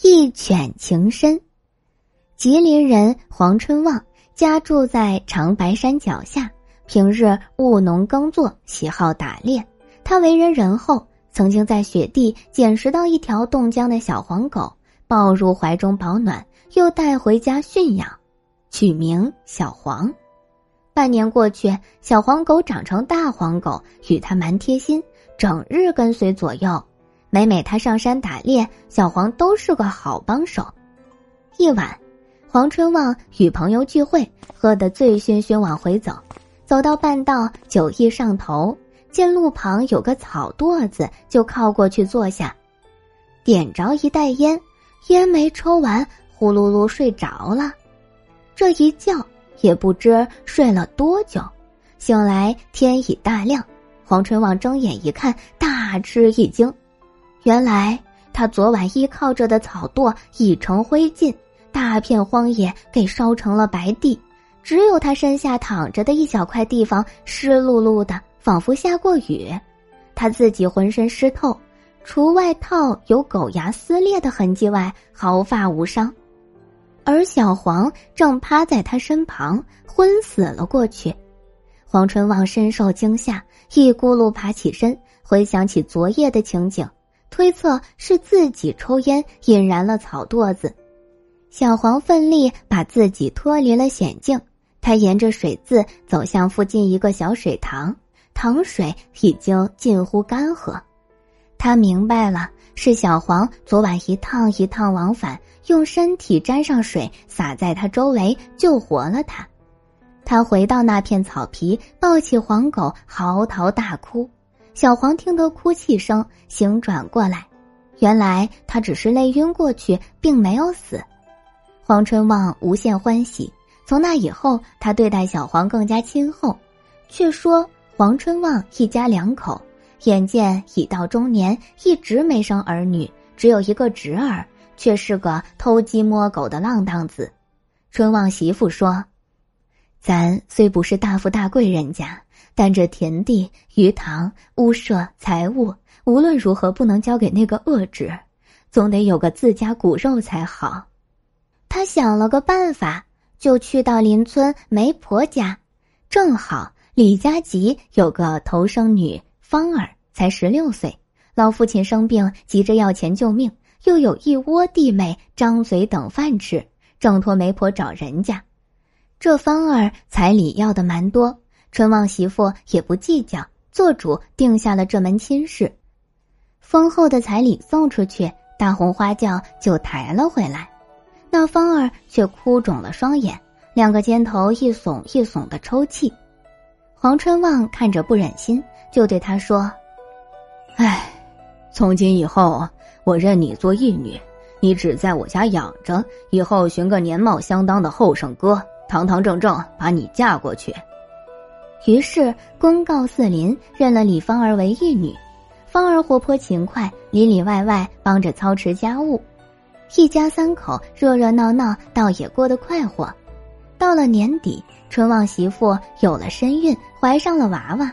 一犬情深。吉林人黄春旺家住在长白山脚下，平日务农耕作，喜好打猎。他为人仁厚，曾经在雪地捡拾到一条冻僵的小黄狗，抱入怀中保暖，又带回家驯养，取名小黄。半年过去，小黄狗长成大黄狗，与他蛮贴心，整日跟随左右。每每他上山打猎，小黄都是个好帮手。一晚，黄春旺与朋友聚会，喝得醉醺醺，往回走。走到半道，酒意上头，见路旁有个草垛子，就靠过去坐下，点着一袋烟，烟没抽完，呼噜噜睡着了。这一觉也不知睡了多久，醒来天已大亮。黄春旺睁眼一看，大吃一惊。原来他昨晚依靠着的草垛已成灰烬，大片荒野给烧成了白地，只有他身下躺着的一小块地方湿漉漉的，仿佛下过雨。他自己浑身湿透，除外套有狗牙撕裂的痕迹外，毫发无伤。而小黄正趴在他身旁，昏死了过去。黄春旺深受惊吓，一咕噜爬起身，回想起昨夜的情景。推测是自己抽烟引燃了草垛子，小黄奋力把自己脱离了险境。他沿着水渍走向附近一个小水塘，塘水已经近乎干涸。他明白了，是小黄昨晚一趟一趟往返，用身体沾上水洒在他周围，救活了他。他回到那片草皮，抱起黄狗，嚎啕大哭。小黄听得哭泣声，醒转过来，原来他只是累晕过去，并没有死。黄春旺无限欢喜。从那以后，他对待小黄更加亲厚。却说黄春旺一家两口，眼见已到中年，一直没生儿女，只有一个侄儿，却是个偷鸡摸狗的浪荡子。春旺媳妇说：“咱虽不是大富大贵人家。”但这田地、鱼塘、屋舍、财物，无论如何不能交给那个恶侄，总得有个自家骨肉才好。他想了个办法，就去到邻村媒婆家，正好李家集有个头生女芳儿，才十六岁，老父亲生病，急着要钱救命，又有一窝弟妹张嘴等饭吃，正托媒婆找人家。这芳儿彩礼要的蛮多。春旺媳妇也不计较，做主定下了这门亲事。丰厚的彩礼送出去，大红花轿就抬了回来。那芳儿却哭肿了双眼，两个肩头一耸一耸的抽泣。黄春旺看着不忍心，就对他说：“哎，从今以后我认你做义女，你只在我家养着，以后寻个年貌相当的后生哥，堂堂正正把你嫁过去。”于是公告四邻，认了李芳儿为义女。芳儿活泼勤快，里里外外帮着操持家务，一家三口热热闹闹，倒也过得快活。到了年底，春旺媳妇有了身孕，怀上了娃娃。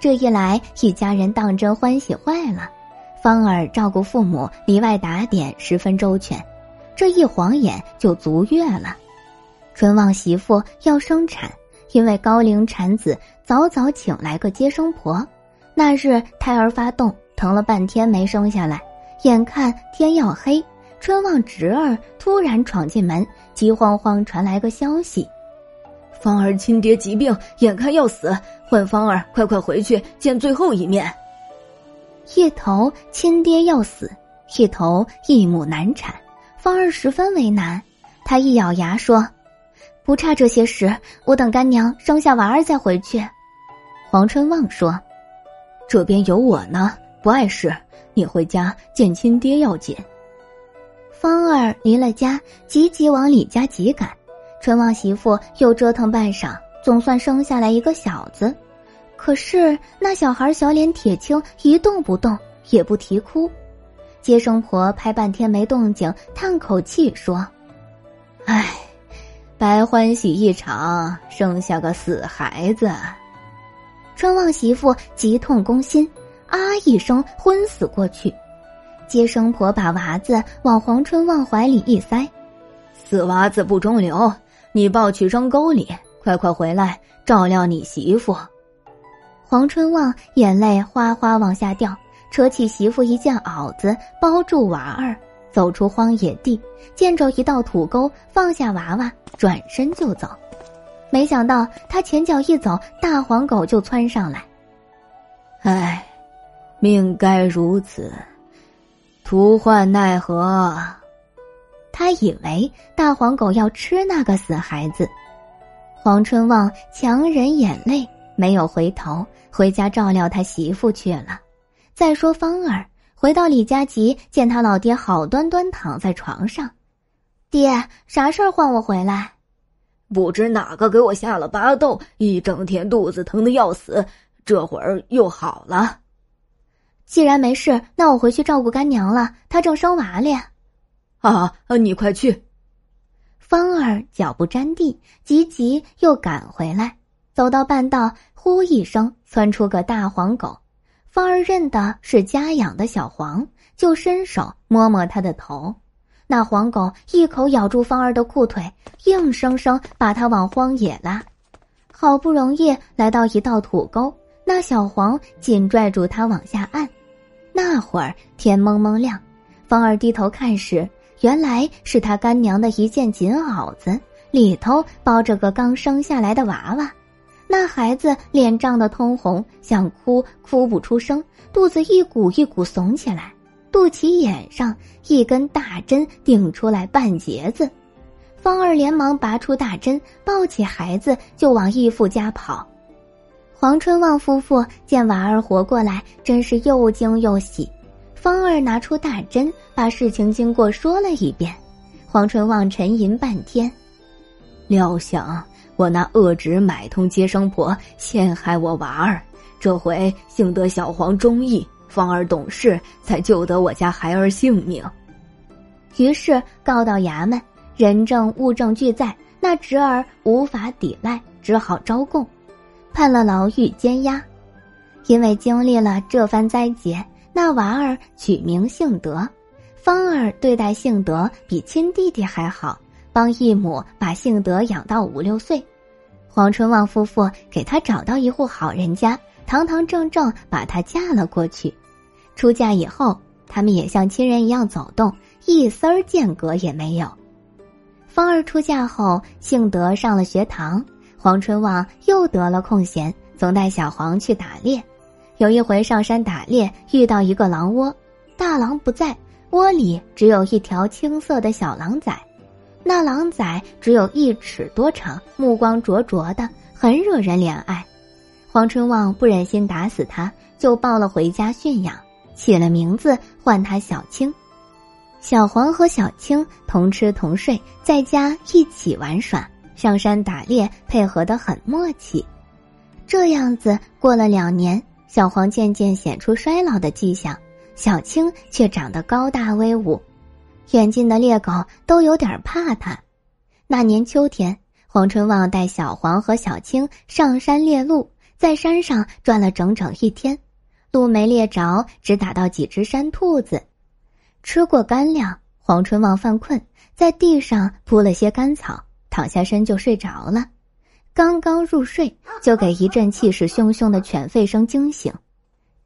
这一来，一家人当真欢喜坏了。芳儿照顾父母，里外打点十分周全。这一晃眼就足月了，春旺媳妇要生产。因为高龄产子，早早请来个接生婆。那日胎儿发动，疼了半天没生下来。眼看天要黑，春旺侄儿突然闯进门，急慌慌传来个消息：芳儿亲爹疾病，眼看要死，唤芳儿快快回去见最后一面。一头亲爹要死，一头一母难产，芳儿十分为难。他一咬牙说。不差这些事，我等干娘生下娃儿再回去。黄春旺说：“这边有我呢，不碍事。你回家见亲爹要紧。”芳儿离了家，急急往李家急赶。春旺媳妇又折腾半晌，总算生下来一个小子。可是那小孩小脸铁青，一动不动，也不啼哭。接生婆拍半天没动静，叹口气说：“唉。”白欢喜一场，生下个死孩子。春旺媳妇急痛攻心，啊一声昏死过去。接生婆把娃子往黄春旺怀里一塞，死娃子不中留，你抱去扔沟里，快快回来照料你媳妇。黄春旺眼泪哗哗往下掉，扯起媳妇一件袄子包住娃儿，走出荒野地，见着一道土沟，放下娃娃，转身就走。没想到他前脚一走，大黄狗就窜上来。唉，命该如此，徒唤奈何？他以为大黄狗要吃那个死孩子。黄春旺强忍眼泪，没有回头，回家照料他媳妇去了。再说芳儿回到李家集，见他老爹好端端躺在床上，爹啥事儿唤我回来？不知哪个给我下了巴豆，一整天肚子疼的要死，这会儿又好了。既然没事，那我回去照顾干娘了，她正生娃哩。啊，你快去。芳儿脚不沾地，急急又赶回来，走到半道，呼一声窜出个大黄狗。芳儿认的是家养的小黄，就伸手摸摸它的头。那黄狗一口咬住芳儿的裤腿，硬生生把她往荒野拉。好不容易来到一道土沟，那小黄紧拽住它往下按。那会儿天蒙蒙亮，芳儿低头看时，原来是他干娘的一件锦袄子，里头包着个刚生下来的娃娃。那孩子脸涨得通红，想哭哭不出声，肚子一股一股耸起来。肚脐眼上一根大针顶出来半截子，芳儿连忙拔出大针，抱起孩子就往义父家跑。黄春旺夫妇见娃儿活过来，真是又惊又喜。芳儿拿出大针，把事情经过说了一遍。黄春旺沉吟半天，料想我那恶侄买通接生婆，陷害我娃儿，这回幸得小黄忠义。芳儿懂事，才救得我家孩儿性命。于是告到衙门，人证物证俱在，那侄儿无法抵赖，只好招供，判了牢狱监押。因为经历了这番灾劫，那娃儿取名幸德。芳儿对待幸德比亲弟弟还好，帮义母把幸德养到五六岁。黄春旺夫妇给他找到一户好人家，堂堂正正把他嫁了过去。出嫁以后，他们也像亲人一样走动，一丝儿间隔也没有。芳儿出嫁后，幸德上了学堂，黄春旺又得了空闲，总带小黄去打猎。有一回上山打猎，遇到一个狼窝，大狼不在，窝里只有一条青色的小狼崽。那狼崽只有一尺多长，目光灼灼的，很惹人怜爱。黄春旺不忍心打死它，就抱了回家驯养。起了名字，唤他小青。小黄和小青同吃同睡，在家一起玩耍，上山打猎，配合得很默契。这样子过了两年，小黄渐渐显出衰老的迹象，小青却长得高大威武，远近的猎狗都有点怕它。那年秋天，黄春旺带小黄和小青上山猎鹿，在山上转了整整一天。鹿没猎着，只打到几只山兔子。吃过干粮，黄春旺犯困，在地上铺了些干草，躺下身就睡着了。刚刚入睡，就给一阵气势汹汹的犬吠声惊醒。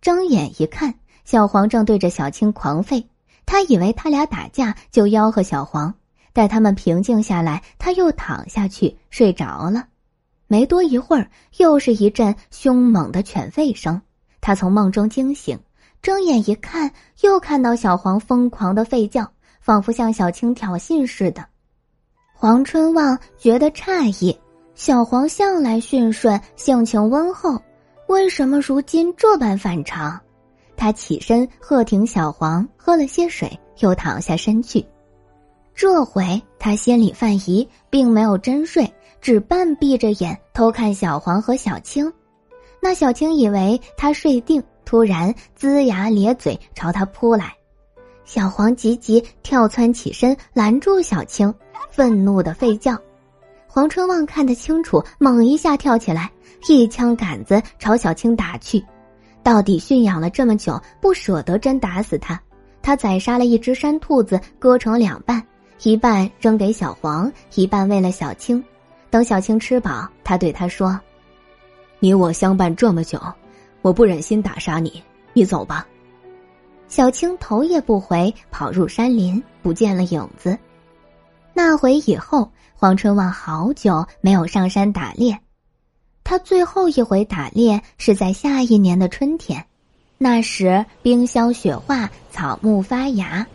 睁眼一看，小黄正对着小青狂吠。他以为他俩打架，就吆喝小黄。待他们平静下来，他又躺下去睡着了。没多一会儿，又是一阵凶猛的犬吠声。他从梦中惊醒，睁眼一看，又看到小黄疯狂的吠叫，仿佛向小青挑衅似的。黄春旺觉得诧异，小黄向来驯顺，性情温厚，为什么如今这般反常？他起身喝停小黄，喝了些水，又躺下身去。这回他心里犯疑，并没有真睡，只半闭着眼偷看小黄和小青。那小青以为他睡定，突然龇牙咧嘴朝他扑来，小黄急急跳窜起身拦住小青，愤怒的吠叫。黄春旺看得清楚，猛一下跳起来，一枪杆子朝小青打去。到底驯养了这么久，不舍得真打死他，他宰杀了一只山兔子，割成两半，一半扔给小黄，一半喂了小青。等小青吃饱，他对他说：“你我相伴这么久，我不忍心打杀你，你走吧。”小青头也不回，跑入山林，不见了影子。那回以后，黄春望好久没有上山打猎。他最后一回打猎是在下一年的春天，那时冰消雪化，草木发芽。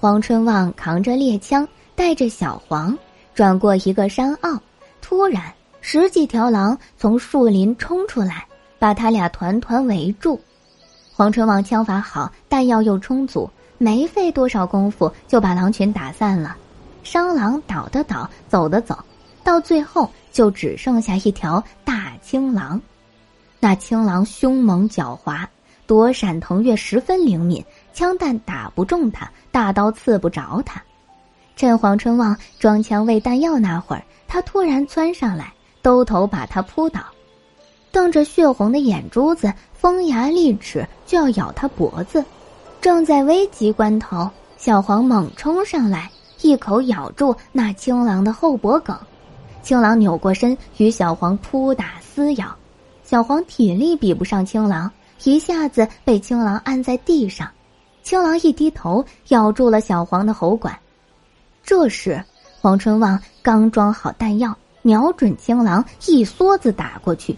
黄春旺扛着猎枪，带着小黄，转过一个山坳，突然十几条狼从树林冲出来，把他俩团团围住。黄春旺枪法好，弹药又充足，没费多少功夫就把狼群打散了。伤狼倒的倒，走的走，到最后就只剩下一条大青狼。那青狼凶猛狡猾，躲闪腾跃十分灵敏，枪弹打不中他，大刀刺不着他。趁黄春旺装枪喂弹药那会儿，他突然窜上来，兜头把他扑倒。瞪着血红的眼珠子，锋牙利齿，就要咬他脖子。正在危急关头，小黄猛冲上来，一口咬住那青狼的后脖梗。青狼扭过身，与小黄扑打撕咬。小黄体力比不上青狼，一下子被青狼按在地上。青狼一低头，咬住了小黄的喉管。这时，黄春旺刚装好弹药，瞄准青狼，一梭子打过去。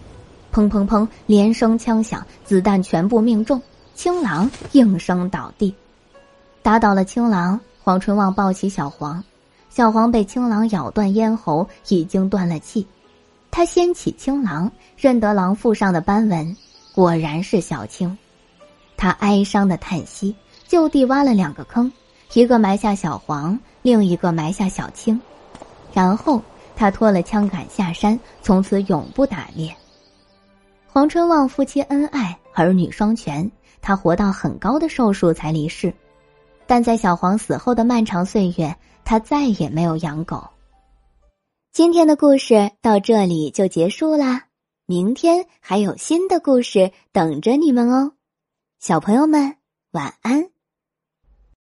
砰砰砰！连声枪响，子弹全部命中，青狼应声倒地。打倒了青狼，黄春旺抱起小黄，小黄被青狼咬断咽喉，已经断了气。他掀起青狼，认得狼腹上的斑纹，果然是小青。他哀伤的叹息，就地挖了两个坑，一个埋下小黄，另一个埋下小青。然后他脱了枪杆下山，从此永不打猎。黄春望夫妻恩爱，儿女双全，他活到很高的寿数才离世。但在小黄死后的漫长岁月，他再也没有养狗。今天的故事到这里就结束啦，明天还有新的故事等着你们哦，小朋友们晚安。